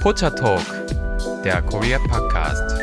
Pocha Talk, der Korea Podcast.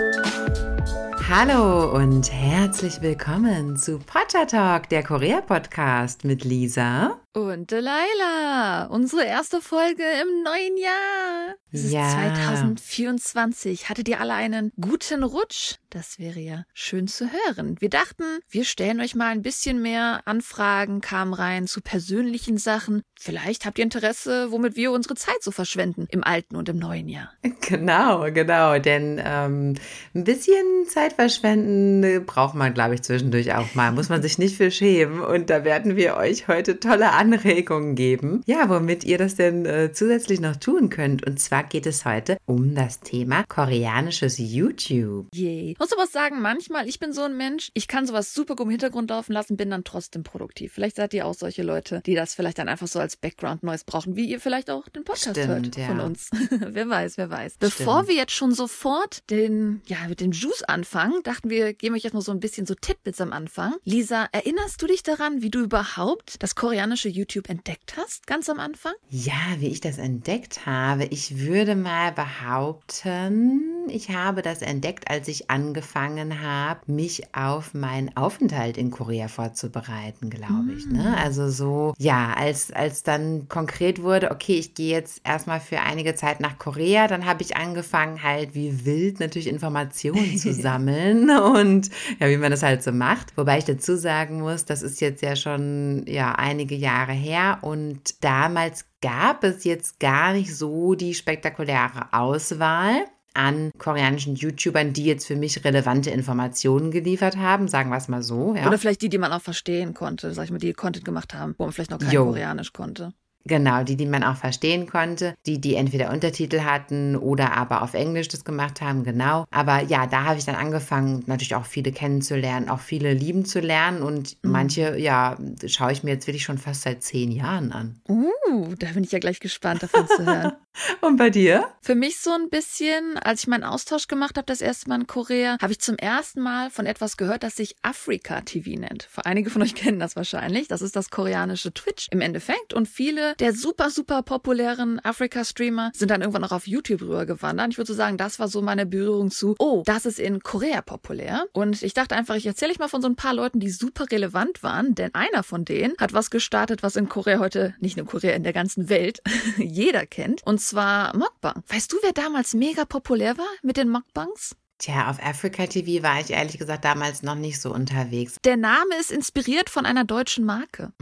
Hallo und herzlich willkommen zu Pocha Talk, der Korea Podcast mit Lisa und Delilah. Unsere erste Folge im neuen Jahr. Es Ja. ist 2024. Hattet ihr alle einen guten Rutsch? Das wäre ja schön zu hören. Wir dachten, wir stellen euch mal ein bisschen mehr Anfragen, kamen rein zu persönlichen Sachen. Vielleicht habt ihr Interesse, womit wir unsere Zeit so verschwenden im alten und im neuen Jahr. Genau, genau, denn ähm, ein bisschen Zeit verschwenden braucht man, glaube ich, zwischendurch auch mal. Muss man sich nicht für schämen. Und da werden wir euch heute tolle Anregungen geben. Ja, womit ihr das denn äh, zusätzlich noch tun könnt. Und zwar geht es heute um das Thema koreanisches YouTube. Yay. Muss aber sagen, manchmal, ich bin so ein Mensch, ich kann sowas super gut im Hintergrund laufen lassen, bin dann trotzdem produktiv. Vielleicht seid ihr auch solche Leute, die das vielleicht dann einfach so als Background-Noise brauchen, wie ihr vielleicht auch den Podcast Stimmt, hört ja. von uns. wer weiß, wer weiß. Bevor wir jetzt schon sofort den, ja, mit dem Juice anfangen, dachten wir, geben euch erstmal so ein bisschen so Titbits am Anfang. Lisa, erinnerst du dich daran, wie du überhaupt das koreanische YouTube entdeckt hast, ganz am Anfang? Ja, wie ich das entdeckt habe. Ich würde mal behaupten, ich habe das entdeckt, als ich angefangen habe, mich auf meinen Aufenthalt in Korea vorzubereiten, glaube ich. Ne? Also so, ja, als, als dann konkret wurde, okay, ich gehe jetzt erstmal für einige Zeit nach Korea, dann habe ich angefangen, halt wie wild natürlich Informationen zu sammeln und ja, wie man das halt so macht. Wobei ich dazu sagen muss, das ist jetzt ja schon ja einige Jahre her und damals gab es jetzt gar nicht so die spektakuläre Auswahl an koreanischen YouTubern, die jetzt für mich relevante Informationen geliefert haben, sagen wir es mal so. Ja. Oder vielleicht die, die man auch verstehen konnte, sag ich mal, die Content gemacht haben, wo man vielleicht noch kein Jo. Koreanisch konnte. Genau, die, die man auch verstehen konnte, die, die entweder Untertitel hatten oder aber auf Englisch das gemacht haben, genau. Aber ja, da habe ich dann angefangen, natürlich auch viele kennenzulernen, auch viele lieben zu lernen und manche, ja, schaue ich mir jetzt wirklich schon fast seit zehn Jahren an. Uh, da bin ich ja gleich gespannt davon zu hören. Und bei dir? Für mich so ein bisschen, als ich meinen Austausch gemacht habe, das erste Mal in Korea, habe ich zum ersten Mal von etwas gehört, das sich Afrika TV nennt. Einige von euch kennen das wahrscheinlich. Das ist das koreanische Twitch im Endeffekt. Und viele der super, super populären Afrika-Streamer sind dann irgendwann auch auf YouTube rübergewandert. Ich würde so sagen, das war so meine Berührung zu, oh, das ist in Korea populär. Und ich dachte einfach, ich erzähle euch mal von so ein paar Leuten, die super relevant waren, denn einer von denen hat was gestartet, was in Korea heute, nicht nur Korea, in der ganzen Welt, jeder kennt. Und zwar Mukbang. Weißt du, wer damals mega populär war mit den Mukbangs? Tja, auf Africa TV war ich ehrlich gesagt damals noch nicht so unterwegs. Der Name ist inspiriert von einer deutschen Marke.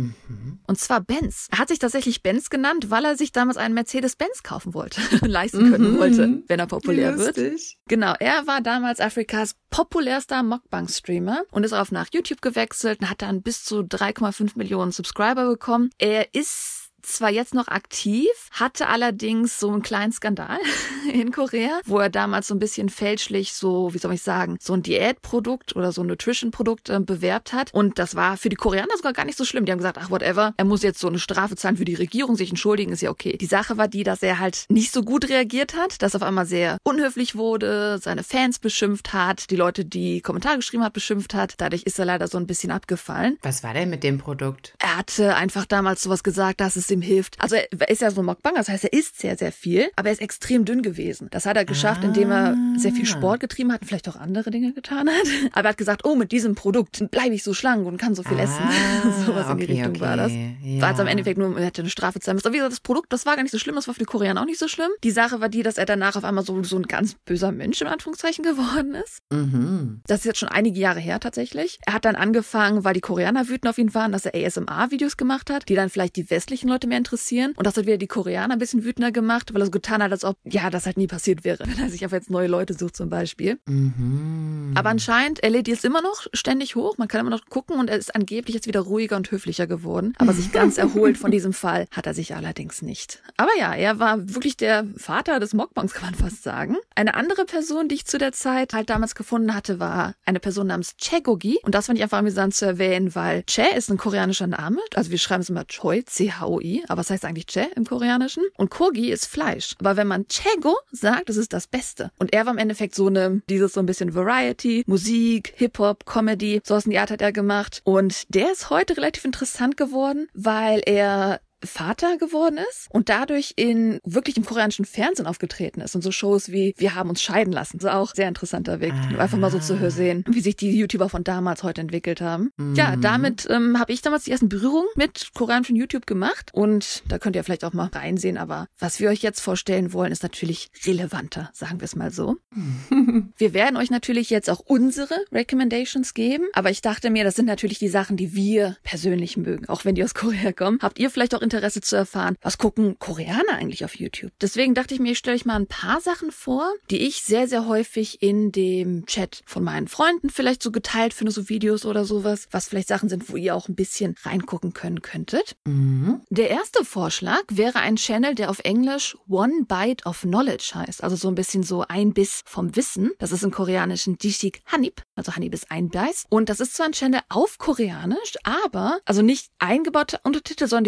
Und zwar Benz. Er hat sich tatsächlich Benz genannt, weil er sich damals einen Mercedes-Benz kaufen wollte, leisten können Mhm. wollte, wenn er populär Wie wird. lustig. Genau, er war damals Afrikas populärster Mukbang-Streamer und ist auf nach YouTube gewechselt und hat dann bis zu 3,5 Millionen Subscriber bekommen. Er ist zwar jetzt noch aktiv, hatte allerdings so einen kleinen Skandal in Korea, wo er damals so ein bisschen fälschlich so, wie soll ich sagen, so ein Diätprodukt oder so ein Nutrition-Produkt äh, bewerbt hat. Und das war für die Koreaner sogar gar nicht so schlimm. Die haben gesagt, ach, whatever, er muss jetzt so eine Strafe zahlen für die Regierung, sich entschuldigen, ist ja okay. Die Sache war die, dass er halt nicht so gut reagiert hat, dass er auf einmal sehr unhöflich wurde, seine Fans beschimpft hat, die Leute, die Kommentare geschrieben hat, beschimpft hat. Dadurch ist er leider so ein bisschen abgefallen. Was war denn mit dem Produkt? Er hatte einfach damals sowas gesagt, dass es ihm hilft. Also er ist ja so ein Mukbang, das heißt, er isst sehr, sehr viel, aber er ist extrem dünn gewesen. Das hat er geschafft, indem er sehr viel Sport getrieben hat und vielleicht auch andere Dinge getan hat. Aber er hat gesagt, oh, mit diesem Produkt bleibe ich so schlank und kann so viel essen. Ah, Sowas in die okay, Richtung war das. okay, War jetzt am ja. Endeffekt nur, er hätte eine Strafe zahlen müssen. Aber wie gesagt, das Produkt, das war gar nicht so schlimm, das war für die Koreaner auch nicht so schlimm. Die Sache war die, dass er danach auf einmal so, so ein ganz böser Mensch im Anführungszeichen geworden ist. Mhm. Das ist jetzt schon einige Jahre her tatsächlich. Er hat dann angefangen, weil die Koreaner wütend auf ihn waren, dass er ASMR-Videos gemacht hat, die dann vielleicht die westlichen Leute mehr interessieren. Und das hat wieder die Koreaner ein bisschen wütender gemacht, weil er so getan hat, als ob, ja, das halt nie passiert wäre, wenn er sich auf jetzt neue Leute sucht zum Beispiel. Mhm. Aber anscheinend, er lädt jetzt immer noch ständig hoch, man kann immer noch gucken und er ist angeblich jetzt wieder ruhiger und höflicher geworden. Aber sich ganz erholt von diesem Fall hat er sich allerdings nicht. Aber ja, er war wirklich der Vater des Mockbangs, kann man fast sagen. Eine andere Person, die ich zu der Zeit halt damals gefunden hatte, war eine Person namens Chegogi. Und das fand ich einfach amüsant zu erwähnen, weil Che ist ein koreanischer Name. Also wir schreiben es immer Choi, C-H-O-I, aber es heißt eigentlich Che im Koreanischen. Und Kogi ist Fleisch. Aber wenn man Chego sagt, das ist das Beste. Und er war im Endeffekt so eine, dieses so ein bisschen Variety, Musik, Hip-Hop, Comedy, sowas in die Art hat er gemacht. Und der ist heute relativ interessant geworden, weil er Vater geworden ist und dadurch in wirklich im koreanischen Fernsehen aufgetreten ist und so Shows wie Wir haben uns scheiden lassen. Das ist auch sehr interessanter Weg. Ah. Einfach mal so zu sehen, wie sich die YouTuber von damals heute entwickelt haben. Mhm. Ja, damit ähm, habe ich damals die ersten Berührungen mit koreanischem YouTube gemacht und da könnt ihr vielleicht auch mal reinsehen. Aber was wir euch jetzt vorstellen wollen, ist natürlich relevanter, sagen wir es mal so. wir werden euch natürlich jetzt auch unsere Recommendations geben, aber ich dachte mir, das sind natürlich die Sachen, die wir persönlich mögen, auch wenn die aus Korea kommen. Habt ihr vielleicht auch Interesse zu erfahren, was gucken Koreaner eigentlich auf YouTube? Deswegen dachte ich mir, ich stelle euch mal ein paar Sachen vor, die ich sehr, sehr häufig in dem Chat von meinen Freunden vielleicht so geteilt finde, so Videos oder sowas, was vielleicht Sachen sind, wo ihr auch ein bisschen reingucken können könntet. Mhm. Der erste Vorschlag wäre ein Channel, der auf Englisch One Bite of Knowledge heißt, also so ein bisschen so ein Biss vom Wissen. Das ist im Koreanischen Jishik Hanip, also Hanip ist ein Biss. Und das ist zwar ein Channel auf Koreanisch, aber, also nicht eingebaute Untertitel, sondern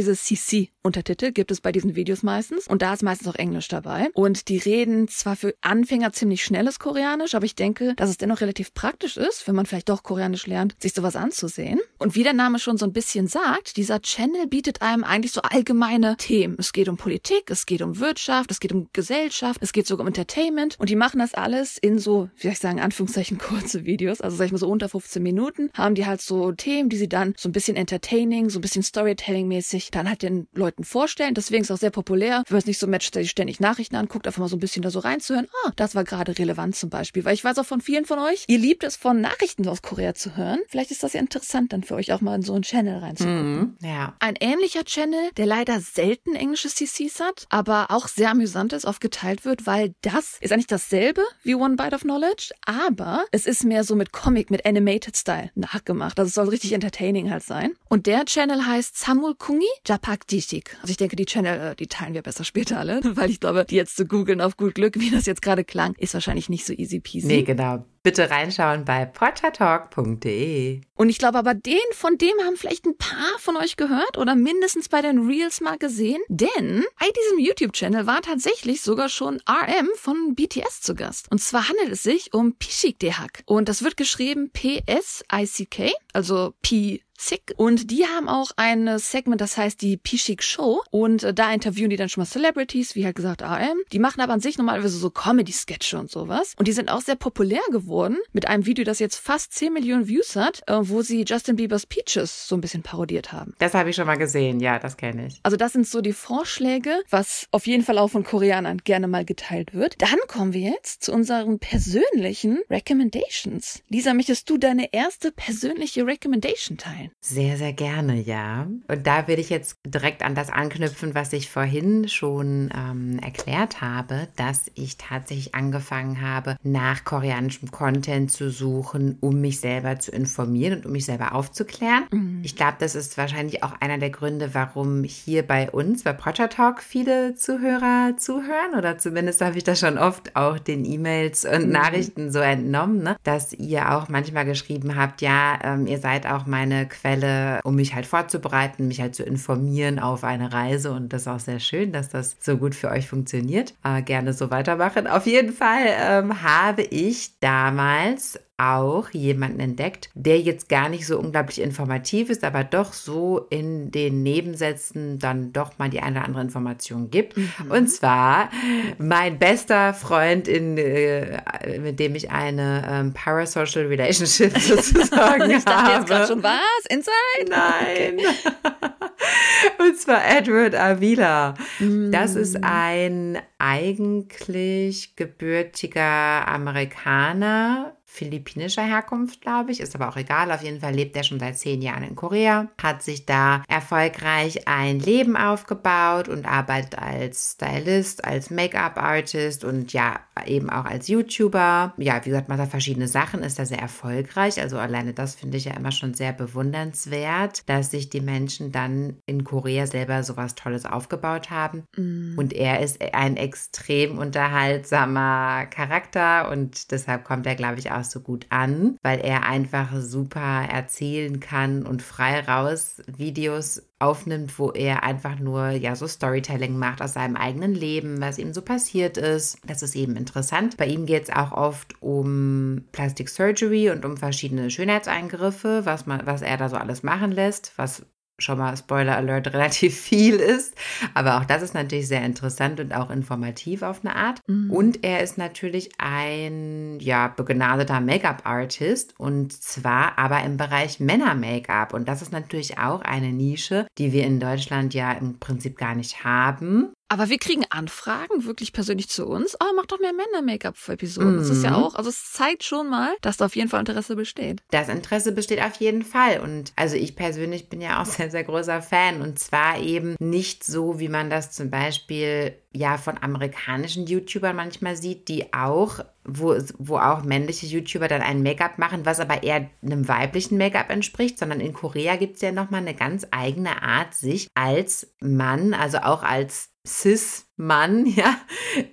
diese CC-Untertitel gibt es bei diesen Videos meistens. Und da ist meistens auch Englisch dabei. Und die reden zwar für Anfänger ziemlich schnelles Koreanisch, aber ich denke, dass es dennoch relativ praktisch ist, wenn man vielleicht doch Koreanisch lernt, sich sowas anzusehen. Und wie der Name schon so ein bisschen sagt, dieser Channel bietet einem eigentlich so allgemeine Themen. Es geht um Politik, es geht um Wirtschaft, es geht um Gesellschaft, es geht sogar um Entertainment. Und die machen das alles in so, wie soll ich sagen, Anführungszeichen kurze Videos. Also sag ich mal so unter 15 Minuten haben die halt so Themen, die sie dann so ein bisschen entertaining, so ein bisschen Storytelling-mäßig dann halt den Leuten vorstellen. Deswegen ist es auch sehr populär. Wenn man es nicht so matcht, dass ich ständig Nachrichten anguckt, einfach mal so ein bisschen da so reinzuhören. Ah, das war gerade relevant zum Beispiel. Weil ich weiß auch von vielen von euch, ihr liebt es, von Nachrichten aus Korea zu hören. Vielleicht ist das ja interessant dann für euch auch mal in so einen Channel reinzugucken. Mhm, ja. Ein ähnlicher Channel, der leider selten englische CCs hat, aber auch sehr amüsant ist, oft geteilt wird, weil das ist eigentlich dasselbe wie One Bite of Knowledge, aber es ist mehr so mit Comic, mit Animated Style nachgemacht. Also es soll richtig entertaining halt sein. Und der Channel heißt Samul Kungi Japak Jishik. Also ich denke, die Channel, äh, die teilen wir besser später alle, weil ich glaube, die jetzt zu googeln auf gut Glück, wie das jetzt gerade klang, ist wahrscheinlich nicht so easy peasy. Nee, genau. Bitte reinschauen bei pottertalk.de. Und ich glaube aber, den von dem haben vielleicht ein paar von euch gehört oder mindestens bei den Reels mal gesehen. Denn bei diesem YouTube-Channel war tatsächlich sogar schon RM von BTS zu Gast. Und zwar handelt es sich um Pishik Dehak. Und das wird geschrieben P-S-I-C-K, also P Sick. Und die haben auch ein Segment, das heißt die Pishik Show. Und äh, da interviewen die dann schon mal Celebrities, wie halt gesagt AM. Die machen aber an sich normalerweise so Comedy-Sketche und sowas. Und die sind auch sehr populär geworden mit einem Video, das jetzt fast 10 Millionen Views hat, äh, wo sie Justin Bieber's Peaches so ein bisschen parodiert haben. Das habe ich schon mal gesehen, ja, das kenne ich. Also das sind so die Vorschläge, was auf jeden Fall auch von Koreanern gerne mal geteilt wird. Dann kommen wir jetzt zu unseren persönlichen Recommendations. Lisa, möchtest du deine erste persönliche Recommendation teilen? Sein? Sehr, sehr gerne, ja. Und da würde ich jetzt direkt an das anknüpfen, was ich vorhin schon ähm, erklärt habe, dass ich tatsächlich angefangen habe, nach koreanischem Content zu suchen, um mich selber zu informieren und um mich selber aufzuklären. Mhm. Ich glaube, das ist wahrscheinlich auch einer der Gründe, warum hier bei uns, bei Project Talk, viele Zuhörer zuhören. Oder zumindest habe ich das schon oft auch den E-Mails und mhm. Nachrichten so entnommen, ne? dass ihr auch manchmal geschrieben habt, ja, ähm, ihr seid auch meine Quelle, um mich halt vorzubereiten, mich halt zu informieren auf eine Reise. Und das ist auch sehr schön, dass das so gut für euch funktioniert. Äh, gerne so weitermachen. Auf jeden Fall ähm, habe ich damals auch jemanden entdeckt, der jetzt gar nicht so unglaublich informativ ist, aber doch so in den Nebensätzen dann doch mal die eine oder andere Information gibt. Mhm. Und zwar mein bester Freund, in, äh, mit dem ich eine ähm, Parasocial Relationship sozusagen ich dachte habe. Jetzt schon was? Inside? Nein. Okay. Und zwar Edward Avila. Mhm. Das ist mm. ein eigentlich gebürtiger Amerikaner, philippinischer Herkunft, glaube ich, ist aber auch egal. Auf jeden Fall lebt er schon seit zehn Jahren in Korea, hat sich da erfolgreich ein Leben aufgebaut und arbeitet als Stylist, als Make-up-Artist und ja, eben auch als YouTuber. Ja, wie gesagt, macht er verschiedene Sachen, ist da sehr erfolgreich. Also alleine das finde ich ja immer schon sehr bewundernswert, dass sich die Menschen dann in Korea selber sowas Tolles aufgebaut haben. Mm. Und er ist ein extrem unterhaltsamer Charakter und deshalb kommt er, glaube ich, auch so gut an, weil er einfach super erzählen kann und frei raus Videos aufnimmt, wo er einfach nur ja so Storytelling macht aus seinem eigenen Leben, was ihm so passiert ist. Das ist eben interessant. Bei ihm geht es auch oft um Plastic Surgery und um verschiedene Schönheitseingriffe, was man, was er da so alles machen lässt, was schon mal Spoiler Alert relativ viel ist. Aber auch das ist natürlich sehr interessant und auch informativ auf eine Art. Mhm. Und er ist natürlich ein ja begnadeter Make-up-Artist und zwar aber im Bereich Männer-Make-up. Und das ist natürlich auch eine Nische, die wir in Deutschland ja im Prinzip gar nicht haben. Aber wir kriegen Anfragen wirklich persönlich zu uns. Oh, mach doch mehr Männer-Make-up-Episoden. Mhm. Das ist ja mhm. auch, also es zeigt schon mal, dass da auf jeden Fall Interesse besteht. Das Interesse besteht auf jeden Fall. Und also ich persönlich bin ja auch sehr, sehr großer Fan. Und zwar eben nicht so, wie man das zum Beispiel ja von amerikanischen YouTubern manchmal sieht, die auch, wo, wo auch männliche YouTuber dann ein Make-up machen, was aber eher einem weiblichen Make-up entspricht, sondern in Korea gibt es ja nochmal eine ganz eigene Art, sich als Mann, also auch als Cis-Mann, ja,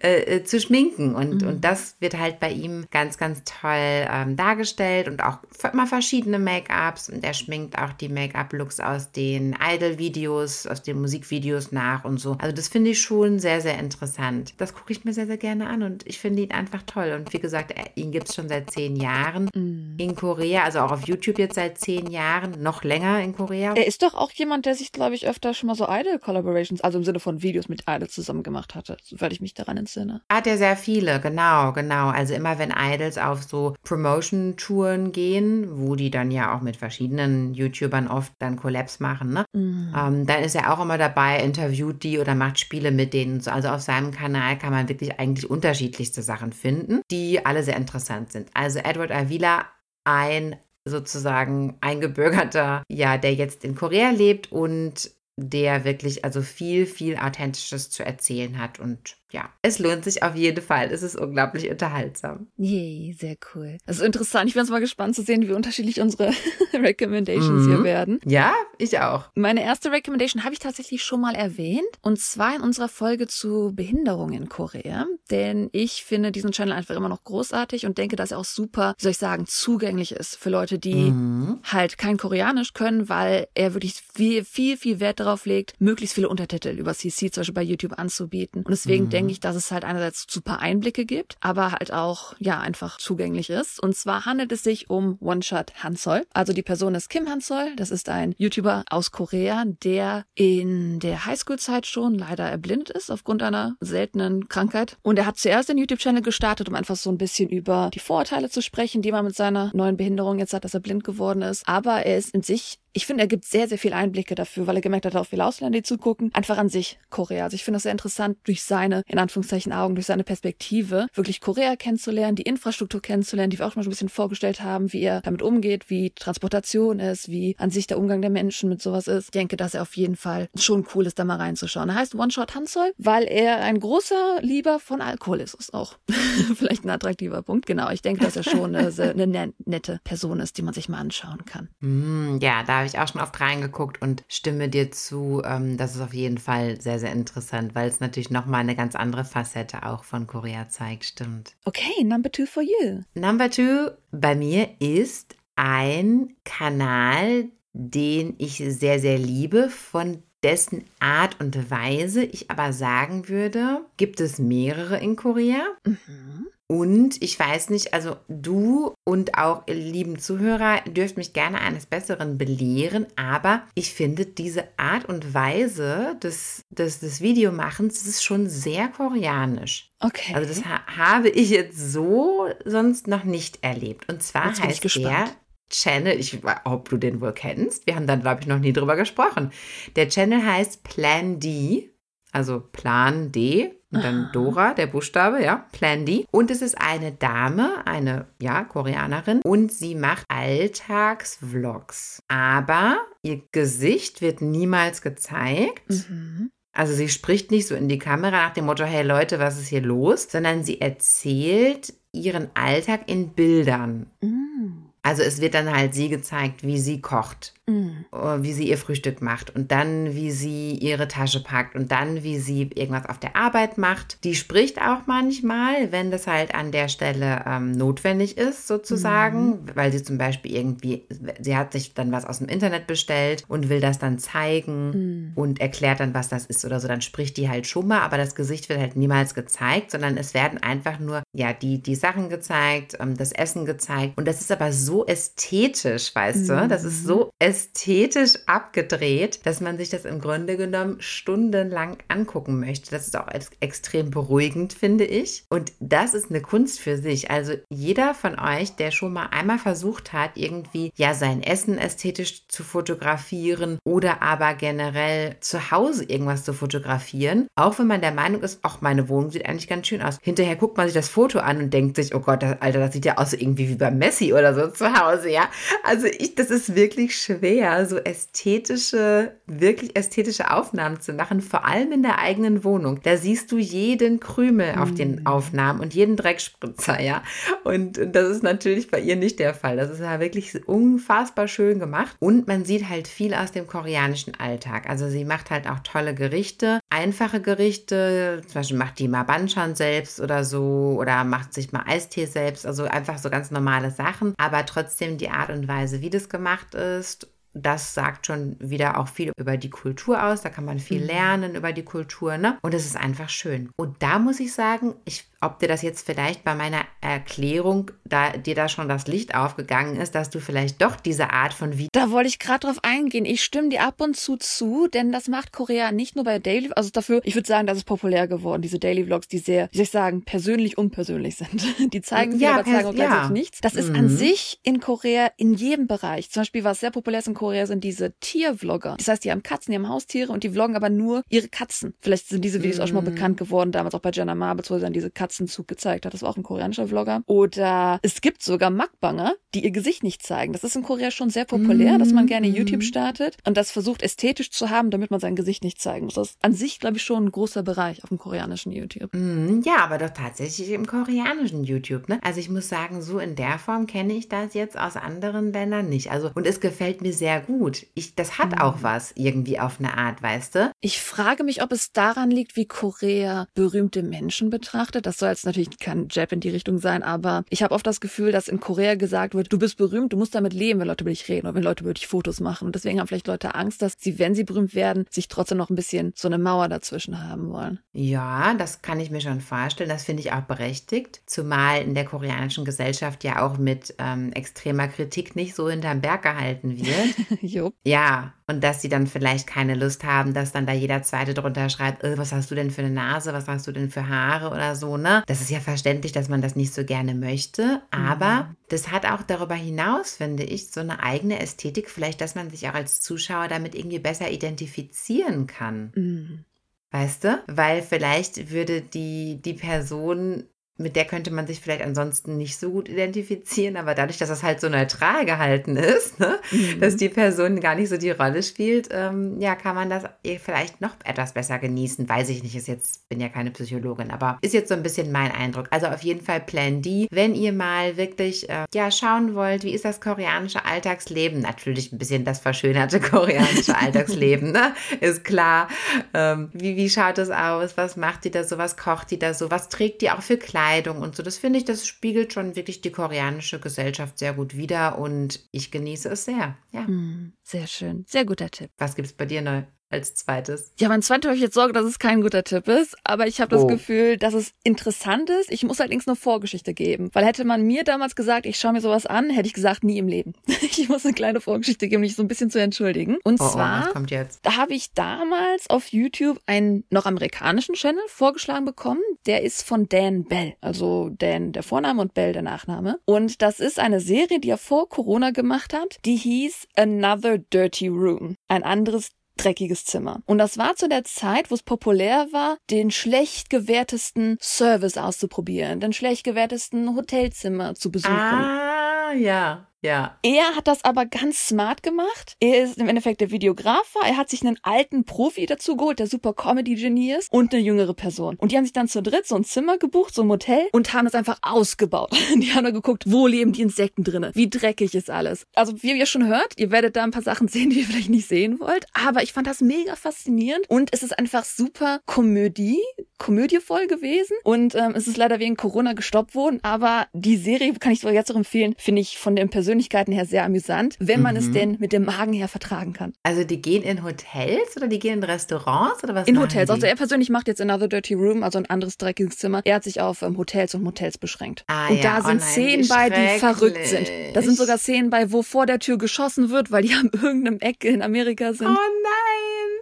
äh, äh, zu schminken. Und, mhm. und das wird halt bei ihm ganz, ganz toll ähm, dargestellt und auch immer verschiedene Make-ups. Und er schminkt auch die Make-up-Looks aus den Idol-Videos, aus den Musikvideos nach und so. Also das finde ich schon sehr, sehr interessant. Das gucke ich mir sehr, sehr gerne an und ich finde ihn einfach toll. Und wie gesagt, er, ihn gibt es schon seit zehn Jahren mhm. in Korea, also auch auf YouTube jetzt seit zehn Jahren, noch länger in Korea. Er ist doch auch jemand, der sich, glaube ich, öfter schon mal so Idol-Collaborations, also im Sinne von Videos mit Idol zusammen gemacht hatte, soweit ich mich daran entsinne. Hat er sehr viele, genau, genau. Also immer wenn Idols auf so Promotion-Touren gehen, wo die dann ja auch mit verschiedenen YouTubern oft dann Collabs machen, ne? Mhm. Ähm, dann ist er auch immer dabei, interviewt die oder macht Spiele mit denen. Also auf seinem Kanal kann man wirklich eigentlich unterschiedlichste Sachen finden, die alle sehr interessant sind. Also Edward Avila, ein sozusagen eingebürgerter, ja, der jetzt in Korea lebt und der wirklich also viel, viel Authentisches zu erzählen hat und ja, es lohnt sich auf jeden Fall. Es ist unglaublich unterhaltsam. Yay, sehr cool. Das ist interessant. Ich bin jetzt mal gespannt zu sehen, wie unterschiedlich unsere Recommendations mhm. hier werden. Ja, ich auch. Meine erste Recommendation habe ich tatsächlich schon mal erwähnt. Und zwar in unserer Folge zu Behinderung in Korea. Denn ich finde diesen Channel einfach immer noch großartig und denke, dass er auch super, wie soll ich sagen, zugänglich ist für Leute, die mhm. halt kein Koreanisch können, weil er wirklich viel, viel, viel Wert darauf legt, möglichst viele Untertitel über CC zum Beispiel bei YouTube anzubieten. Und deswegen mhm. denke denke ich, dass es halt einerseits super Einblicke gibt, aber halt auch, ja, einfach zugänglich ist. Und zwar handelt es sich um One-Shot Hansol. Also die Person ist Kim Hansol. Das ist ein YouTuber aus Korea, der in der Highschool-Zeit schon leider erblindet ist aufgrund einer seltenen Krankheit. Und er hat zuerst den YouTube-Channel gestartet, um einfach so ein bisschen über die Vorurteile zu sprechen, die man mit seiner neuen Behinderung jetzt hat, dass er blind geworden ist. Aber er ist in sich ich finde, er gibt sehr, sehr viel Einblicke dafür, weil er gemerkt hat, auch viele Ausländer, die zugucken, einfach an sich Korea. Also ich finde das sehr interessant, durch seine, in Anführungszeichen, Augen, durch seine Perspektive, wirklich Korea kennenzulernen, die Infrastruktur kennenzulernen, die wir auch schon mal ein bisschen vorgestellt haben, wie er damit umgeht, wie Transportation ist, wie an sich der Umgang der Menschen mit sowas ist. Ich denke, dass er auf jeden Fall schon cool ist, da mal reinzuschauen. Er heißt One Shot Hansol, weil er ein großer Lieber von Alkohol ist. Ist auch vielleicht ein attraktiver Punkt. Genau, ich denke, dass er schon eine, eine nette Person ist, die man sich mal anschauen kann. Mm, ja, da habe ich auch schon oft reingeguckt und stimme dir zu. Ähm, das ist auf jeden Fall sehr, sehr interessant, weil es natürlich nochmal eine ganz andere Facette auch von Korea zeigt. Stimmt. Okay, number two for you. Number two bei mir ist ein Kanal, den ich sehr, sehr liebe, von dessen Art und Weise ich aber sagen würde, gibt es mehrere in Korea. Mhm. Und ich weiß nicht, also du und auch ihr lieben Zuhörer dürft mich gerne eines Besseren belehren, aber ich finde diese Art und Weise des, des, des Videomachens ist schon sehr koreanisch. Okay. Also das ha habe ich jetzt so sonst noch nicht erlebt. Und zwar jetzt heißt der Channel, ich ob du den wohl kennst, wir haben dann glaube ich noch nie drüber gesprochen. Der Channel heißt Plan D, also Plan D und dann Dora, der Buchstabe, ja, Plan D. Und es ist eine Dame, eine, ja, Koreanerin und sie macht Alltagsvlogs. Aber ihr Gesicht wird niemals gezeigt. Mhm. Also sie spricht nicht so in die Kamera nach dem Motto, hey Leute, was ist hier los? Sondern sie erzählt ihren Alltag in Bildern. Mhm. Also es wird dann halt sie gezeigt, wie sie kocht Mhm. Äh, wie sie ihr Frühstück macht und dann, wie sie ihre Tasche packt und dann, wie sie irgendwas auf der Arbeit macht. Die spricht auch manchmal, wenn das halt an der Stelle ähm, notwendig ist, sozusagen, mhm. weil sie zum Beispiel irgendwie, sie hat sich dann was aus dem Internet bestellt und will das dann zeigen mhm. und erklärt dann, was das ist oder so. Dann spricht die halt schon mal, aber das Gesicht wird halt niemals gezeigt, sondern es werden einfach nur, ja, die, die Sachen gezeigt, ähm, das Essen gezeigt und das ist aber so ästhetisch, weißt du? Das ist so ästhetisch ästhetisch abgedreht, dass man sich das im Grunde genommen stundenlang angucken möchte. Das ist auch extrem beruhigend, finde ich. Und das ist eine Kunst für sich. Also jeder von euch, der schon mal einmal versucht hat, irgendwie ja sein Essen ästhetisch zu fotografieren oder aber generell zu Hause irgendwas zu fotografieren, auch wenn man der Meinung ist, ach, meine Wohnung sieht eigentlich ganz schön aus. Hinterher guckt man sich das Foto an und denkt sich, oh Gott, Alter, das sieht ja aus irgendwie wie bei Messi oder so zu Hause, ja. Also ich, das ist wirklich schwer, so ästhetische, wirklich ästhetische Aufnahmen zu machen, vor allem in der eigenen Wohnung. Da siehst du jeden Krümel auf den mhm. Aufnahmen und jeden Dreckspritzer, ja. Und, und das ist natürlich bei ihr nicht der Fall. Das ist ja wirklich unfassbar schön gemacht. Und man sieht halt viel aus dem koreanischen Alltag. Also sie macht halt auch tolle Gerichte, einfache Gerichte, zum Beispiel macht die mal Banchan selbst oder so oder macht sich mal Eistee selbst. Also einfach so ganz normale Sachen, aber trotzdem die Art und Weise, wie das gemacht ist das sagt schon wieder auch viel über die Kultur aus. Da kann man viel mhm. lernen über die Kultur, ne? Und es ist einfach schön. Und da muss ich sagen, ich ob dir das jetzt vielleicht bei meiner Erklärung, da dir da schon das Licht aufgegangen ist, dass du vielleicht doch diese Art von Video. Da wollte ich gerade drauf eingehen. Ich stimme dir ab und zu zu, denn das macht Korea nicht nur bei Daily, also dafür, ich würde sagen, das ist populär geworden, diese Daily Vlogs, die sehr, wie soll ich sagen, persönlich unpersönlich sind. Die zeigen viel, ja, aber zeigen auch gleichzeitig ja. nichts. Das ist mhm. an sich in Korea in jedem Bereich. Zum Beispiel, was sehr populär ist in Korea, sind diese Tiervlogger. Das heißt, die haben Katzen, die haben Haustiere und die vloggen aber nur ihre Katzen. Vielleicht sind diese Videos mhm. auch schon mal mhm. bekannt geworden, damals auch bei Jenna Ma, beziehungsweise diese Katzenzug gezeigt hat. Das war auch ein koreanischer Vlogger. Oder es gibt sogar Mukbanger, die ihr Gesicht nicht zeigen. Das ist in Korea schon sehr populär, mm. dass man gerne YouTube mhm. startet und das versucht ästhetisch zu haben, damit man sein Gesicht nicht zeigen muss. Das ist an sich, glaube ich, schon ein großer Bereich auf dem koreanischen YouTube. Mm, ja, aber doch tatsächlich im koreanischen YouTube. Ne? Also ich muss sagen, so in der Form kenne ich das jetzt aus anderen Ländern nicht. Also und es gefällt mir sehr gut. Ich, das hat mm. auch was irgendwie auf eine Art, weißt du? Ich frage mich, ob es daran liegt, wie Korea berühmte Menschen betrachtet. Das soll jetzt natürlich kein Jab in die Richtung sein, aber ich habe oft das Gefühl, dass in Korea gesagt wird, du bist berühmt, du musst damit leben, wenn Leute über dich reden oder wenn Leute über dich Fotos machen. Und deswegen haben vielleicht Leute Angst, dass sie, wenn sie berühmt werden, sich trotzdem noch ein bisschen so eine Mauer dazwischen haben wollen. Ja, das kann ich mir schon vorstellen. Das finde ich auch berechtigt. Zumal in der koreanischen Gesellschaft ja auch mit ähm, extremer Kritik nicht so hinterm Berg gehalten wird. ja, und dass sie dann vielleicht keine Lust haben, dass dann da jeder Zweite drunter schreibt, äh, was hast du denn für eine Nase, was hast du denn für Haare oder so, ne? Das ist ja verständlich, dass man das nicht so gerne möchte, aber mhm. das hat auch darüber hinaus, finde ich, so eine eigene Ästhetik, vielleicht, dass man sich auch als Zuschauer damit irgendwie besser identifizieren kann. Mhm. Weißt du? Weil vielleicht würde die, die Person mit der könnte man sich vielleicht ansonsten nicht so gut identifizieren, aber dadurch, dass das halt so neutral gehalten ist, ne, mhm. dass die Person gar nicht so die Rolle spielt, ähm, ja, kann man das vielleicht noch etwas besser genießen. Weiß ich nicht, ist jetzt, bin ja keine Psychologin, aber ist jetzt so ein bisschen mein Eindruck. Also auf jeden Fall Plan D, wenn ihr mal wirklich, äh, ja, schauen wollt, wie ist das koreanische Alltagsleben? Natürlich ein bisschen das verschönerte koreanische Alltagsleben, ne, ist klar. Ähm, wie, wie schaut es aus? Was macht die da so? Was kocht die da so? Was trägt die auch für Kleidung? Kleidung und so. Das finde ich, das spiegelt schon wirklich die koreanische Gesellschaft sehr gut wider und ich genieße es sehr. Ja. Mm, sehr schön. Sehr guter Tipp. Was gibt es bei dir neu? Als zweites? Ja, mein zweiter habe ich jetzt Sorge, dass es kein guter Tipp ist, aber ich habe das oh. Gefühl, dass es interessant ist. Ich muss allerdings eine Vorgeschichte geben, weil hätte man mir damals gesagt, ich schaue mir sowas an, hätte ich gesagt, nie im Leben. ich muss eine kleine Vorgeschichte geben, mich so ein bisschen zu entschuldigen. Und oh, oh zwar, oh, da habe ich damals auf YouTube einen noch amerikanischen Channel vorgeschlagen bekommen. Der ist von Dan Bell, also Dan der Vorname und Bell der Nachname. Und das ist eine Serie, die er vor Corona gemacht hat. Die hieß Another Dirty Room. Ein anderes dreckiges Zimmer. Und das war zu der Zeit, wo es populär war, den schlecht gewertesten Service auszuprobieren, den schlecht gewertesten Hotelzimmer zu besuchen. Ah, ja. Ja. Er hat das aber ganz smart gemacht. Er ist im Endeffekt der Videografer. Er hat sich einen alten Profi dazu geholt, der super Comedy-Genie ist und eine jüngere Person. Und die haben sich dann zu dritt so ein Zimmer gebucht, so ein Hotel und haben das einfach ausgebaut. Die haben dann geguckt, wo leben die Insekten drinnen? Wie dreckig ist alles? Also, wie ihr schon hört, ihr werdet da ein paar Sachen sehen, die ihr vielleicht nicht sehen wollt. Aber ich fand das mega faszinierend und es ist einfach super Komödie, komödievoll gewesen. Und ähm, es ist leider wegen Corona gestoppt worden. Aber die Serie kann ich jetzt auch empfehlen, finde ich von dem persönlichen Persönlichkeiten her sehr amüsant, wenn man Mhm. es denn mit dem Magen her vertragen kann. Also die gehen in Hotels oder die gehen in Restaurants oder was In Hotels. Die? Also er persönlich macht jetzt Another Dirty Room, also ein anderes dreckiges Zimmer. Er hat sich auf ähm, Hotels und Motels beschränkt. Ah, und ja. da Oh sind nein, Szenen bei, die verrückt sind. Da sind sogar Szenen bei, wo vor der Tür geschossen wird, weil die an irgendeinem Ecke in Amerika sind. oh nein.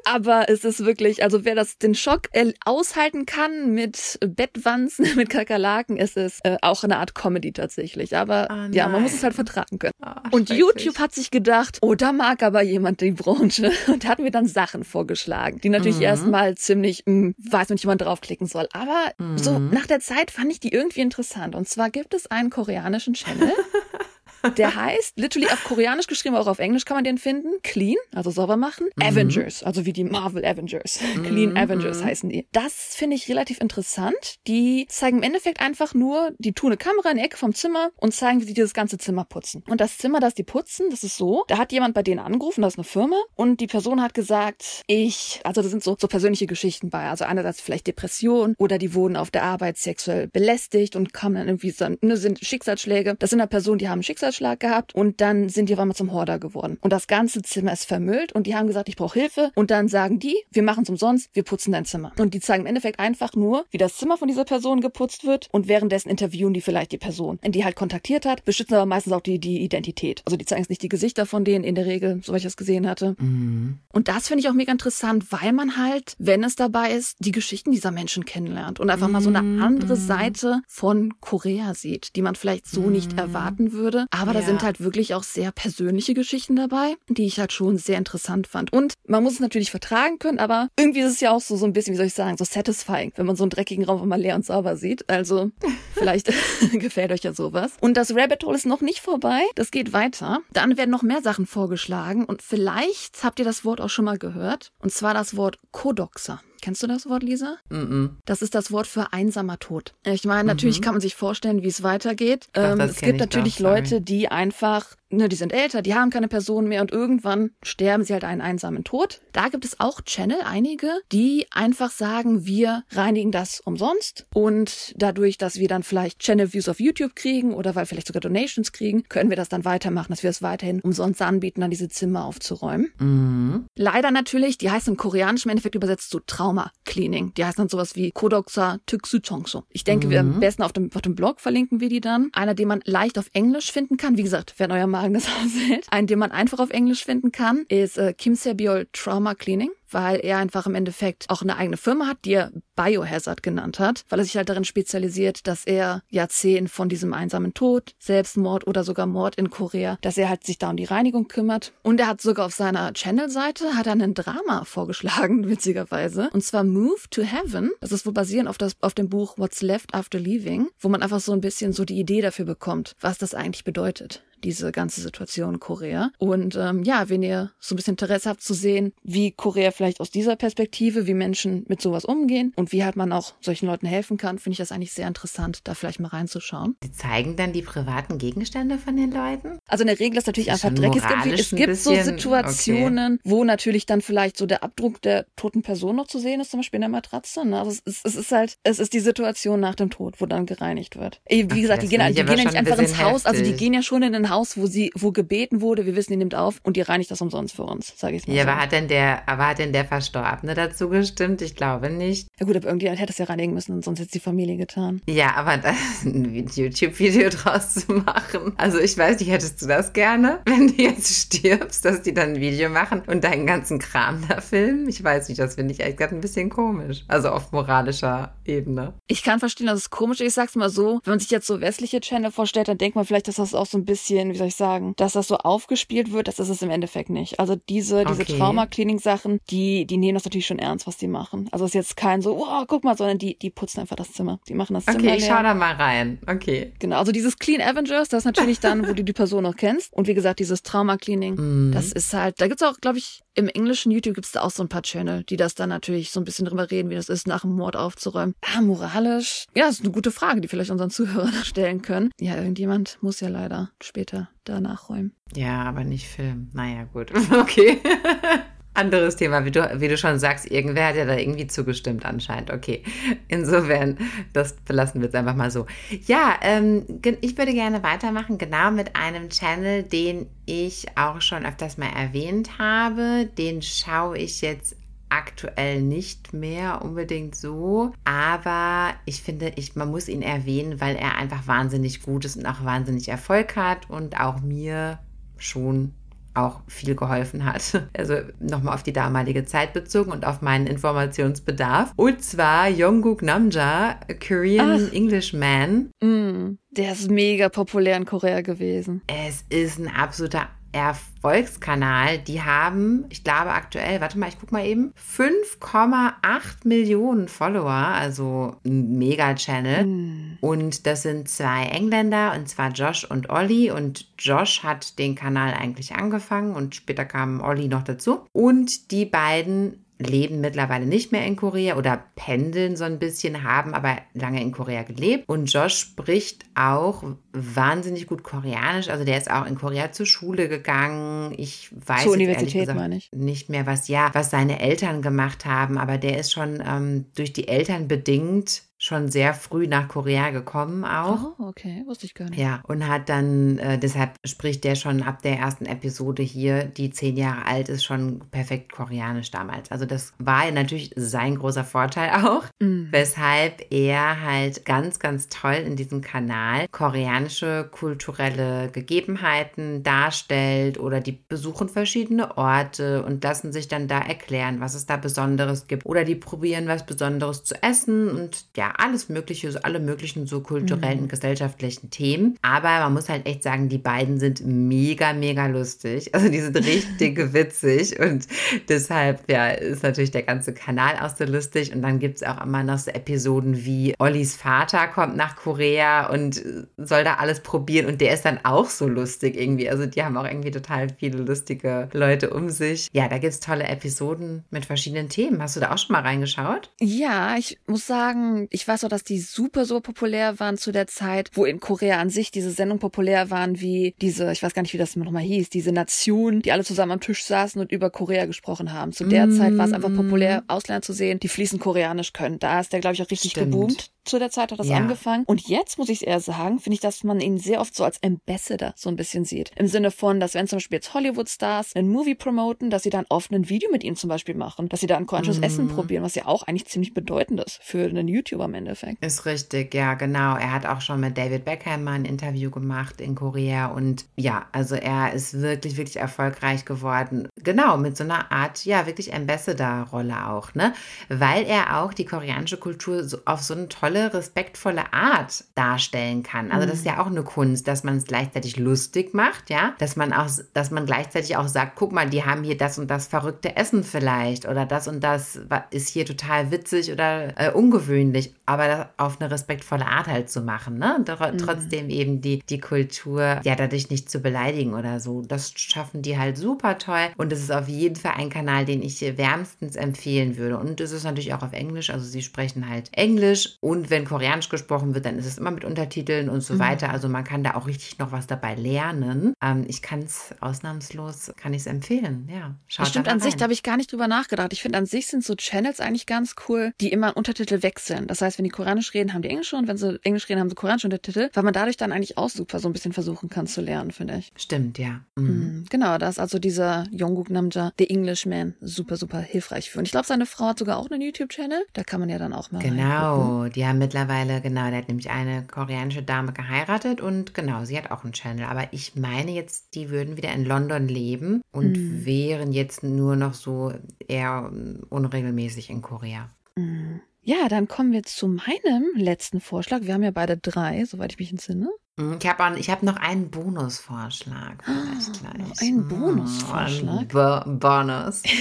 Aber es ist wirklich, also wer das den Schock äh, aushalten kann mit Bettwanzen, mit Kakerlaken, ist es äh, auch eine Art Comedy tatsächlich. Aber Oh ja, man muss es halt vertragen können. Und. YouTube hat sich gedacht, oh, da mag aber jemand die Branche und hat mir dann Sachen vorgeschlagen, die natürlich Mhm. erstmal ziemlich, mh, weiß nicht, wie man draufklicken soll. Aber so Mhm. nach der Zeit fand ich die irgendwie interessant. Und zwar gibt es einen koreanischen Channel. Der heißt, literally auf Koreanisch geschrieben, auch auf Englisch kann man den finden. Clean, also sauber machen. Mhm. Avengers, also wie die Marvel Avengers. Clean Avengers heißen die. Das finde ich relativ interessant. Die zeigen im Endeffekt einfach nur, die tun eine Kamera in die Ecke vom Zimmer und zeigen, wie sie dieses ganze Zimmer putzen. Und das Zimmer, das die putzen, das ist so, da hat jemand bei denen angerufen, das ist eine Firma, und die Person hat gesagt, ich, also da sind so, so persönliche Geschichten bei. Also einerseits vielleicht Depression oder die wurden auf der Arbeit sexuell belästigt und kamen dann irgendwie so, ne, sind Schicksalsschläge. Das sind dann Personen, die haben einen Schicksalsschlag gehabt und dann sind die auf einmal zum Horder geworden. Und das ganze Zimmer ist vermüllt und die haben gesagt, ich brauche Hilfe. Und dann sagen die, wir machen es umsonst, wir putzen dein Zimmer. Und die zeigen im Endeffekt einfach nur, wie das Zimmer von dieser Person geputzt wird und währenddessen interviewen die vielleicht die Person, die halt kontaktiert hat, beschützen aber meistens auch die, die Identität. Also die zeigen jetzt nicht die Gesichter von denen in der Regel, soweit ich das gesehen hatte. Mhm. Und das finde ich auch mega interessant, weil man halt, wenn es dabei ist, die Geschichten dieser Menschen kennenlernt und einfach mal so eine Mhm. andere Seite von Korea sieht, die man vielleicht so nicht erwarten würde. Aber da Ja. sind halt wirklich auch sehr persönliche Geschichten dabei, die ich halt schon sehr interessant fand. Und man muss es natürlich vertragen können, aber irgendwie ist es ja auch so, so ein bisschen, wie soll ich sagen, so satisfying, wenn man so einen dreckigen Raum mal leer und sauber sieht. Also vielleicht gefällt euch ja sowas. Und das Rabbit Hole ist noch nicht vorbei. Das geht weiter. Dann werden noch mehr Sachen vorgeschlagen und vielleicht habt ihr das Wort auch schon mal gehört. Und zwar das Wort Kodoxer. Kennst du das Wort, Lisa? Mhm. Das ist das Wort für einsamer Tod. Ich meine, natürlich kann man sich vorstellen, wie es weitergeht. Doch, ähm, es gibt ich doch, natürlich sorry. Leute, die einfach, ne, die sind älter, die haben keine Person mehr und irgendwann sterben sie halt einen einsamen Tod. Da gibt es auch Channel, einige, die einfach sagen, wir reinigen das umsonst und dadurch, dass wir dann vielleicht Channel Views auf YouTube kriegen oder weil wir vielleicht sogar Donations kriegen, können wir das dann weitermachen, dass wir es weiterhin umsonst anbieten, dann diese Zimmer aufzuräumen. Mhm. Leider natürlich, die heißt im Koreanischen im Endeffekt übersetzt so Trauma Cleaning. Die heißt dann sowas wie Kodoksa Tüksu Chongso. Ich denke, wir am besten auf dem, auf dem Blog verlinken wir die dann. Einer, den man leicht auf Englisch finden kann. Wie gesagt, wenn euer Magen das aushält. Einen, den man einfach auf Englisch finden kann, ist äh, Kim Sebiol Trauma Cleaning weil er einfach im Endeffekt auch eine eigene Firma hat, die er Biohazard genannt hat, weil er sich halt darin spezialisiert, dass er Jahrzehnte von diesem einsamen Tod, Selbstmord oder sogar Mord in Korea, dass er halt sich da um die Reinigung kümmert. Und er hat sogar auf seiner Channel-Seite hat er einen Drama vorgeschlagen, witzigerweise. Und zwar Move to Heaven. Das ist wohl basierend auf, das, auf dem Buch What's Left After Leaving, wo man einfach so ein bisschen so die Idee dafür bekommt, was das eigentlich bedeutet diese ganze Situation in Korea. Und ähm, ja, wenn ihr so ein bisschen Interesse habt zu sehen, wie Korea vielleicht aus dieser Perspektive, wie Menschen mit sowas umgehen und wie halt man auch solchen Leuten helfen kann, finde ich das eigentlich sehr interessant, da vielleicht mal reinzuschauen. Die zeigen dann die privaten Gegenstände von den Leuten? Also in der Regel ist natürlich Ist einfach schon Dreck. Es gibt, es gibt so Situationen, wo natürlich dann vielleicht so der Abdruck der toten Person noch zu sehen ist, zum Beispiel in der Matratze. Ne? Also es ist, es ist halt, es ist die Situation nach dem Tod, wo dann gereinigt wird. Wie Okay, gesagt, die gehen, die gehen ja nicht einfach ins bisschen Haus, also die heftig. gehen ja schon in ein Haus, wo sie, wo gebeten wurde, wir wissen, die nimmt auf und die reinigt das umsonst für uns, sage ich mal. Ja, so. aber hat denn der, aber hat denn der Verstorbene dazu gestimmt? Ich glaube nicht. ja gut, aber irgendjemand hätte es ja reinigen müssen und sonst hätte es die Familie getan. Ja, aber ein YouTube-Video draus zu machen. Also ich weiß nicht, hättest du das gerne, wenn du jetzt stirbst, dass die dann ein Video machen und deinen ganzen Kram da filmen? Ich weiß nicht, das finde ich echt gerade ein bisschen komisch. Also auf moralischer Ebene. Ich kann verstehen, dass es komisch ist. Ich sag's mal so, wenn man sich jetzt so westliche Channel vorstellt, dann denkt man vielleicht, dass das auch so ein bisschen, wie soll ich sagen, dass das so aufgespielt wird. Das ist es im Endeffekt nicht. Also diese, diese Okay. Trauma-Cleaning-Sachen, die, die nehmen das natürlich schon ernst, was die machen. Also es ist jetzt kein so, wow, guck mal, sondern die, die putzen einfach das Zimmer. Die machen das Zimmer Okay, ich schau da mal rein. Okay. Genau, also dieses Clean Avengers, das ist natürlich dann, wo du die Person noch kennst. Und wie gesagt, dieses Trauma-Cleaning, Mhm. das ist halt, da gibt's auch, glaube ich, im englischen YouTube gibt's da auch so ein paar Channel, die das dann natürlich so ein bisschen drüber reden, wie das ist, nach dem Mord aufzuräumen. Ah, moralisch. Ja, das ist eine gute Frage, die vielleicht unseren Zuhörern stellen können. Ja, irgendjemand muss ja leider später da nachräumen. Ja, aber nicht filmen. Naja, gut. Okay. Anderes Thema, wie du, wie du schon sagst, irgendwer hat ja da irgendwie zugestimmt anscheinend. Okay, insofern, das belassen wir jetzt einfach mal so. Ja, ähm, ich würde gerne weitermachen, genau mit einem Channel, den ich auch schon öfters mal erwähnt habe. Den schaue ich jetzt aktuell nicht mehr unbedingt so, aber ich finde, ich, man muss ihn erwähnen, weil er einfach wahnsinnig gut ist und auch wahnsinnig Erfolg hat und auch mir schon auch viel geholfen hat. Also nochmal auf die damalige Zeit bezogen und auf meinen Informationsbedarf. Und zwar Jungkook Namja, Korean Ach. Englishman. Mm, der ist mega populär in Korea gewesen. Es ist ein absoluter Erfolgskanal, die haben, ich glaube aktuell, warte mal, ich guck mal eben, 5,8 Millionen Follower, also ein Mega-Channel. Mm. Und das sind zwei Engländer, und zwar Josh und Olli. Und Josh hat den Kanal eigentlich angefangen und später kam Olli noch dazu. Und die beiden leben mittlerweile nicht mehr in Korea oder pendeln so ein bisschen, haben aber lange in Korea gelebt. Und Josh spricht auch wahnsinnig gut Koreanisch. Also der ist auch in Korea zur Schule gegangen. Ich weiß zur Universität gesagt, ich. nicht mehr, was ja, was seine Eltern gemacht haben, aber der ist schon ähm, durch die Eltern bedingt schon sehr früh nach Korea gekommen auch. Oh, okay, wusste ich gar nicht. Ja, und hat dann, äh, deshalb spricht der schon ab der ersten Episode hier, die zehn Jahre alt ist, schon perfekt Koreanisch damals. Also das war natürlich sein großer Vorteil auch, mhm. weshalb er halt ganz, ganz toll in diesem Kanal koreanische kulturelle Gegebenheiten darstellt oder die besuchen verschiedene Orte und lassen sich dann da erklären, was es da Besonderes gibt. Oder die probieren was Besonderes zu essen und ja, alles Mögliche, so alle möglichen so kulturellen, mhm. gesellschaftlichen Themen. Aber man muss halt echt sagen, die beiden sind mega, mega lustig. Also die sind richtig witzig und deshalb ja, ist natürlich der ganze Kanal auch so lustig. Und dann gibt es auch immer noch so Episoden wie Ollis Vater kommt nach Korea und soll da alles probieren und der ist dann auch so lustig irgendwie. Also die haben auch irgendwie total viele lustige Leute um sich. Ja, da gibt es tolle Episoden mit verschiedenen Themen. Hast du da auch schon mal reingeschaut? Ja, ich muss sagen, ich ich weiß auch, dass die super, super populär waren zu der Zeit, wo in Korea an sich diese Sendungen populär waren, wie diese, ich weiß gar nicht, wie das nochmal hieß, diese Nation, die alle zusammen am Tisch saßen und über Korea gesprochen haben. Zu der mm. Zeit war es einfach populär, Ausländer zu sehen, die fließend Koreanisch können. Da ist der, glaube ich, auch richtig Stimmt. geboomt zu der Zeit hat das ja. angefangen. Und jetzt muss ich eher sagen, finde ich, dass man ihn sehr oft so als Ambassador so ein bisschen sieht. Im Sinne von, dass wenn zum Beispiel jetzt Hollywood-Stars einen Movie promoten, dass sie dann oft ein Video mit ihm zum Beispiel machen, dass sie da ein koreanisches mm. Essen probieren, was ja auch eigentlich ziemlich bedeutend ist für einen YouTuber im Endeffekt. Ist richtig, ja, genau. Er hat auch schon mit David Beckham mal ein Interview gemacht in Korea und ja, also er ist wirklich, wirklich erfolgreich geworden. Genau, mit so einer Art, ja, wirklich Ambassador-Rolle auch, ne? Weil er auch die koreanische Kultur so auf so eine tolle respektvolle Art darstellen kann. Also das ist ja auch eine Kunst, dass man es gleichzeitig lustig macht, ja, dass man auch, dass man gleichzeitig auch sagt, guck mal, die haben hier das und das verrückte Essen vielleicht oder das und das ist hier total witzig oder äh, ungewöhnlich, aber das auf eine respektvolle Art halt zu machen, ne? Und mhm. trotzdem eben die, die Kultur, ja, dadurch nicht zu beleidigen oder so. Das schaffen die halt super toll und es ist auf jeden Fall ein Kanal, den ich wärmstens empfehlen würde. Und es ist natürlich auch auf Englisch, also sie sprechen halt Englisch und wenn Koreanisch gesprochen wird, dann ist es immer mit Untertiteln und so mhm. weiter. Also man kann da auch richtig noch was dabei lernen. Ähm, ich kann es ausnahmslos, kann ich es empfehlen. Ja, schaut stimmt, an sich, da habe ich gar nicht drüber nachgedacht. Ich finde, an sich sind so Channels eigentlich ganz cool, die immer Untertitel wechseln. Das heißt, wenn die Koreanisch reden, haben die Englisch und wenn sie Englisch reden, haben sie koreanische Untertitel, weil man dadurch dann eigentlich auch super so ein bisschen versuchen kann zu lernen, finde ich. Stimmt, ja. Mhm. Mhm. Genau, da ist also dieser Jungkook Namja, der Englishman, super, super hilfreich für. Und ich glaube, seine Frau hat sogar auch einen YouTube-Channel. Da kann man ja dann auch mal Genau, die haben mittlerweile, genau, der hat nämlich eine koreanische Dame geheiratet und genau, sie hat auch einen Channel. Aber ich meine jetzt, die würden wieder in London leben und mhm. wären jetzt nur noch so eher unregelmäßig in Korea. Mhm. Ja, dann kommen wir zu meinem letzten Vorschlag. Wir haben ja beide drei, soweit ich mich entsinne. Mhm, ich habe hab noch einen Bonusvorschlag. Vielleicht gleich. Ein Bonusvorschlag? Ein Bonus.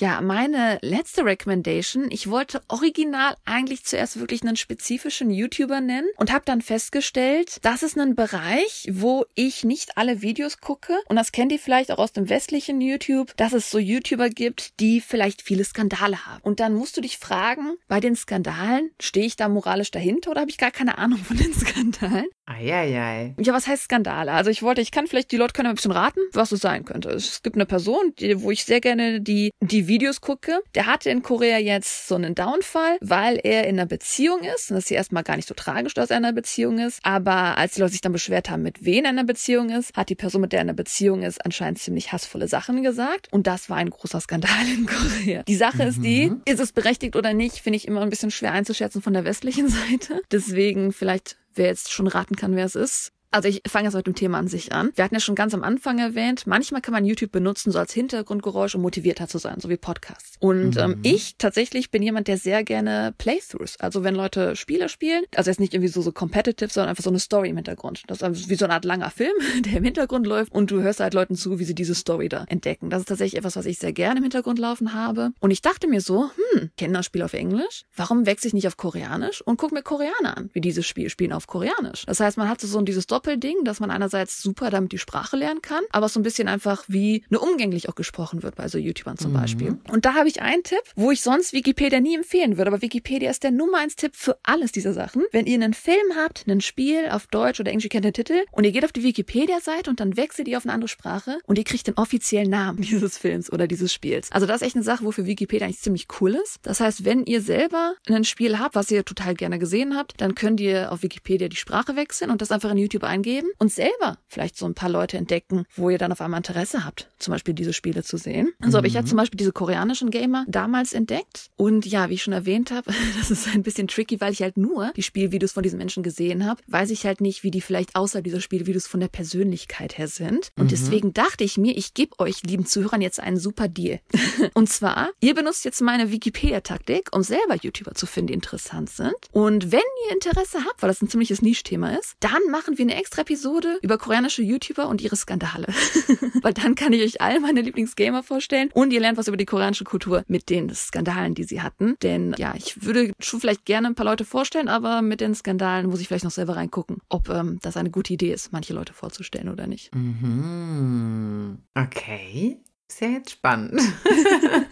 Ja, meine letzte Recommendation. Ich wollte original eigentlich zuerst wirklich einen spezifischen YouTuber nennen und habe dann festgestellt, das ist ein Bereich, wo ich nicht alle Videos gucke. Und das kennt ihr vielleicht auch aus dem westlichen YouTube, dass es so YouTuber gibt, die vielleicht viele Skandale haben. Und dann musst du dich fragen, bei den Skandalen, stehe ich da moralisch dahinter oder habe ich gar keine Ahnung von den Skandalen? Eieiei. Ja, was heißt Skandale? Also ich wollte, ich kann vielleicht, die Leute können ein bisschen raten, was es sein könnte. Es gibt eine Person, die, wo ich sehr gerne die, die Videos gucke. Der hatte in Korea jetzt so einen Downfall, weil er in einer Beziehung ist. Und das ist ja erstmal gar nicht so tragisch, dass er in einer Beziehung ist. Aber als die Leute sich dann beschwert haben, mit wen er in einer Beziehung ist, hat die Person, mit der er in einer Beziehung ist, anscheinend ziemlich hassvolle Sachen gesagt. Und das war ein großer Skandal in Korea. Die Sache mhm. ist die, mhm. ist es berechtigt oder nicht, finde ich immer ein bisschen schwer einzuschätzen von der westlichen Seite. Deswegen vielleicht wer jetzt schon raten kann, wer es ist. Also ich fange jetzt mit dem Thema an sich an. Wir hatten ja schon ganz am Anfang erwähnt, manchmal kann man YouTube benutzen, so als Hintergrundgeräusch, um motivierter zu sein, so wie Podcasts. Und ähm, mhm. ähm, ich tatsächlich bin jemand, der sehr gerne Playthroughs, also wenn Leute Spiele spielen, also jetzt nicht irgendwie so, so competitive, sondern einfach so eine Story im Hintergrund. Das ist also wie so eine Art langer Film, der im Hintergrund läuft und du hörst halt Leuten zu, wie sie diese Story da entdecken. Das ist tatsächlich etwas, was ich sehr gerne im Hintergrund laufen habe. Und ich dachte mir so, hm, kenne das Spiel auf Englisch, warum wechsle ich nicht auf Koreanisch und guck mir Koreaner an, wie dieses Spiel spielen auf Koreanisch. Das heißt, man hat so dieses Doppelding, dass man einerseits super damit die Sprache lernen kann, aber so ein bisschen einfach wie eine umgänglich auch gesprochen wird bei so YouTubern zum mhm. Beispiel. Und da habe ich einen Tipp, wo ich sonst Wikipedia nie empfehlen würde, aber Wikipedia ist der Nummer eins Tipp für alles dieser Sachen. Wenn ihr einen Film habt, ein Spiel auf Deutsch oder Englisch, ihr kennt den Titel, und ihr geht auf die Wikipedia-Seite und dann wechselt ihr auf eine andere Sprache und ihr kriegt den offiziellen Namen dieses Films oder dieses Spiels. Also das ist echt eine Sache, wofür Wikipedia eigentlich ziemlich cool ist. Das heißt, wenn ihr selber ein Spiel habt, was ihr total gerne gesehen habt, dann könnt ihr auf Wikipedia die Sprache wechseln und das einfach in YouTube eingeben und selber vielleicht so ein paar Leute entdecken, wo ihr dann auf einmal Interesse habt, zum Beispiel diese Spiele zu sehen. Also mhm. habe ich ja zum Beispiel diese koreanischen Gamer damals entdeckt. Und ja, wie ich schon erwähnt habe, das ist ein bisschen tricky, weil ich halt nur die Spielvideos von diesen Menschen gesehen habe, weiß ich halt nicht, wie die vielleicht außerhalb dieser Spielvideos von der Persönlichkeit her sind. Und mhm. deswegen dachte ich mir, ich gebe euch, lieben Zuhörern, jetzt einen super Deal. Und zwar, ihr benutzt jetzt meine Wikipedia-Taktik, um selber YouTuber zu finden, die interessant sind. Und wenn ihr Interesse habt, weil das ein ziemliches Nischthema ist, dann machen wir eine extra Episode über koreanische YouTuber und ihre Skandale. Weil dann kann ich euch all meine Lieblingsgamer vorstellen und ihr lernt was über die koreanische Kultur mit den Skandalen, die sie hatten. Denn ja, ich würde schon vielleicht gerne ein paar Leute vorstellen, aber mit den Skandalen muss ich vielleicht noch selber reingucken, ob ähm, das eine gute Idee ist, manche Leute vorzustellen oder nicht. Mhm. Okay. Ist ja jetzt spannend.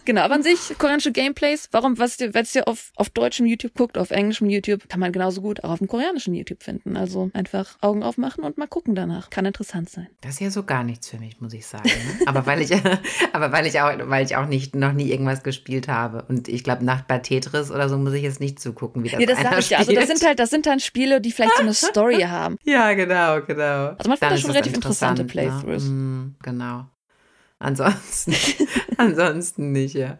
genau, aber an sich, koreanische Gameplays, warum, was ihr, wenn ihr auf, auf deutschem YouTube guckt, auf englischem YouTube, kann man genauso gut auch auf dem koreanischen YouTube finden. Also einfach Augen aufmachen und mal gucken danach. Kann interessant sein. Das ist ja so gar nichts für mich, muss ich sagen. Ne? aber weil ich, aber weil ich auch, weil ich auch nicht, noch nie irgendwas gespielt habe. Und ich glaube, Nacht bei Tetris oder so muss ich jetzt nicht zugucken, wie das Ja, das sag ich ja. Also das sind halt, das sind dann Spiele, die vielleicht so eine Story haben. Ja, genau, genau. Also man findet schon relativ interessante ne? Playthroughs. Ne? Mm, genau. Ansonsten, ansonsten nicht, ja.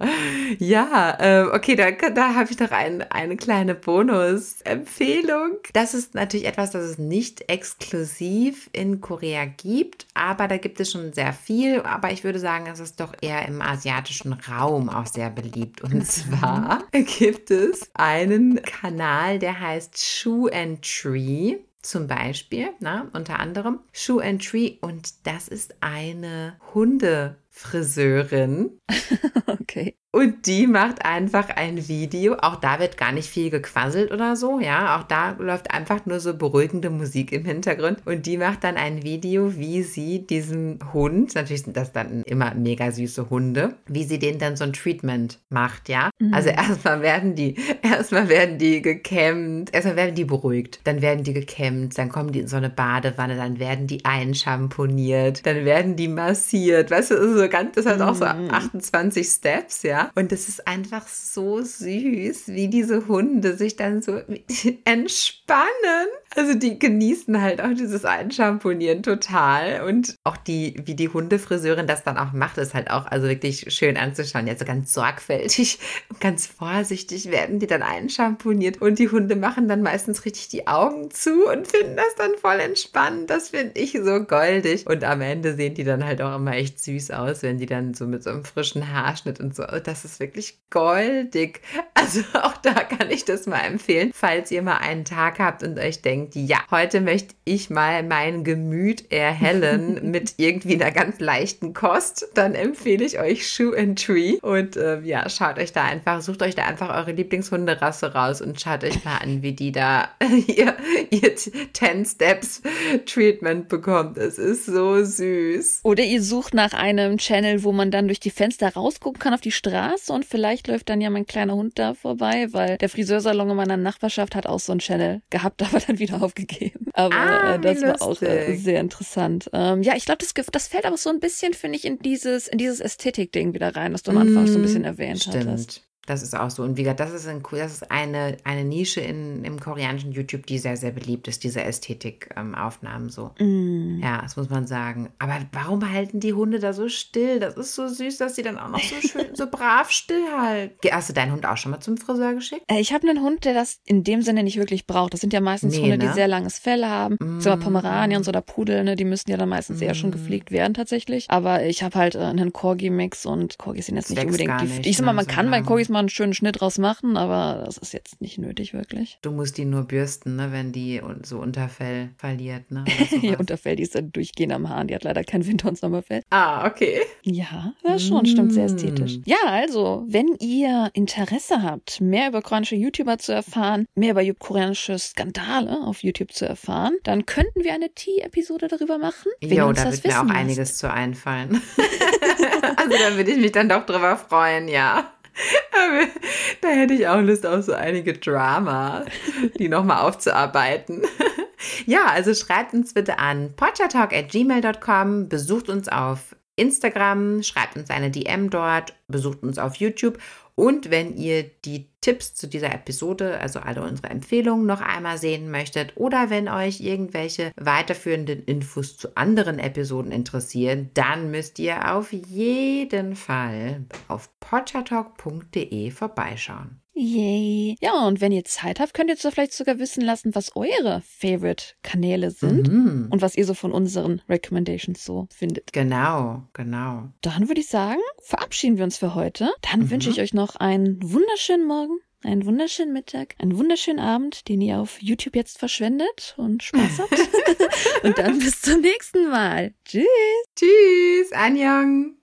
Ja, äh, okay, da, da habe ich noch ein, eine kleine Bonus-Empfehlung. Das ist natürlich etwas, das es nicht exklusiv in Korea gibt, aber da gibt es schon sehr viel. Aber ich würde sagen, es ist doch eher im asiatischen Raum auch sehr beliebt. Und mhm. zwar gibt es einen Kanal, der heißt Shoe and Tree zum Beispiel, na, unter anderem Shoe and Tree und das ist eine Hundefriseurin. okay. Und die macht einfach ein Video. Auch da wird gar nicht viel gequasselt oder so. Ja, auch da läuft einfach nur so beruhigende Musik im Hintergrund. Und die macht dann ein Video, wie sie diesen Hund, natürlich sind das dann immer mega süße Hunde, wie sie denen dann so ein Treatment macht. Ja, mhm. also erstmal werden die, erstmal werden die gekämmt, erstmal werden die beruhigt, dann werden die gekämmt, dann kommen die in so eine Badewanne, dann werden die einschamponiert, dann werden die massiert. Weißt du, so ganz, das hat auch so 28 mhm. Steps, ja. Und es ist einfach so süß, wie diese Hunde sich dann so entspannen. Also die genießen halt auch dieses Einschamponieren total. Und auch die, wie die Hundefriseurin das dann auch macht, ist halt auch also wirklich schön anzuschauen. Ja, so ganz sorgfältig und ganz vorsichtig werden die dann einschamponiert. Und die Hunde machen dann meistens richtig die Augen zu und finden das dann voll entspannend. Das finde ich so goldig. Und am Ende sehen die dann halt auch immer echt süß aus, wenn die dann so mit so einem frischen Haarschnitt und so. Das ist wirklich goldig. Also auch da kann ich das mal empfehlen, falls ihr mal einen Tag habt und euch denkt, denkt, ja, heute möchte ich mal mein Gemüt erhellen mit irgendwie einer ganz leichten Kost, dann empfehle ich euch Shoe and Tree. Und äh, ja, schaut euch da einfach, sucht euch da einfach eure Lieblingshunderasse raus und schaut euch mal an, wie die da ihr, ihr 10 Steps Treatment bekommt. Es ist so süß. Oder ihr sucht nach einem Channel, wo man dann durch die Fenster rausgucken kann auf die Straße und vielleicht läuft dann ja mein kleiner Hund da vorbei, weil der Friseursalon in meiner Nachbarschaft hat auch so einen Channel gehabt, aber dann wieder wieder aufgegeben. Aber Ah, äh, das war auch äh, sehr interessant. Ähm, ja, ich glaube, das, das fällt aber so ein bisschen, finde ich, in dieses, in dieses Ästhetik-Ding wieder rein, das du am Anfang so ein bisschen erwähnt hattest. Das ist auch so. Und wie gesagt, das ist, ein, das ist eine, eine Nische in, im koreanischen YouTube, die sehr, sehr beliebt ist, diese Ästhetik-Aufnahmen so. Mm. Ja, das muss man sagen. Aber warum behalten die Hunde da so still? Das ist so süß, dass sie dann auch noch so schön, so brav stillhalten. Hast du deinen Hund auch schon mal zum Friseur geschickt? Äh, Ich habe einen Hund, der das in dem Sinne nicht wirklich braucht. Das sind ja meistens Nee, Hunde, die ne? sehr langes Fell haben. Mm. Wir Pomeranians oder Pudel, ne? die müssen ja dann meistens eher schon Mm. gepflegt werden tatsächlich. Aber ich habe halt äh, einen Corgi-Mix und Corgis sind jetzt nicht wächst unbedingt nicht, Ich sag mal, ne, man so kann bei. Corgis mal einen schönen Schnitt draus machen, aber das ist jetzt nicht nötig wirklich. Du musst die nur bürsten, ne, wenn die so Unterfell verliert. Ne, sowas. Unterfell, die ist dann durchgehend am Hahn. Die hat leider kein Winter- und Sommerfell. ah, okay. Ja, ja schon, stimmt, sehr Mm. ästhetisch. Ja, also, wenn ihr Interesse habt, mehr über koreanische YouTuber zu erfahren, mehr über koreanische Skandale auf YouTube zu erfahren, dann könnten wir eine Tea-Episode darüber machen. Jo, da das wird mir auch lasst. einiges zu einfallen. also da würde ich mich dann doch drüber freuen, ja. Da hätte ich auch Lust auf so einige Drama, die nochmal aufzuarbeiten. Ja, also schreibt uns bitte an potchatalk.gmail.com, besucht uns auf Instagram, schreibt uns eine DM dort, besucht uns auf YouTube und wenn ihr die Tipps zu dieser Episode, also alle unsere Empfehlungen noch einmal sehen möchtet oder wenn euch irgendwelche weiterführenden Infos zu anderen Episoden interessieren, dann müsst ihr auf jeden Fall auf potchatalk.de vorbeischauen. Yay. Ja, und wenn ihr Zeit habt, könnt ihr uns vielleicht sogar wissen lassen, was eure Favorite-Kanäle sind Mhm. und was ihr so von unseren Recommendations so findet. Genau, genau. Dann würde ich sagen, verabschieden wir uns für heute. Dann Mhm. wünsche ich euch noch einen wunderschönen Morgen, einen wunderschönen Mittag, einen wunderschönen Abend, den ihr auf YouTube jetzt verschwendet und Spaß habt. und dann bis zum nächsten Mal. Tschüss. Tschüss, Anjong.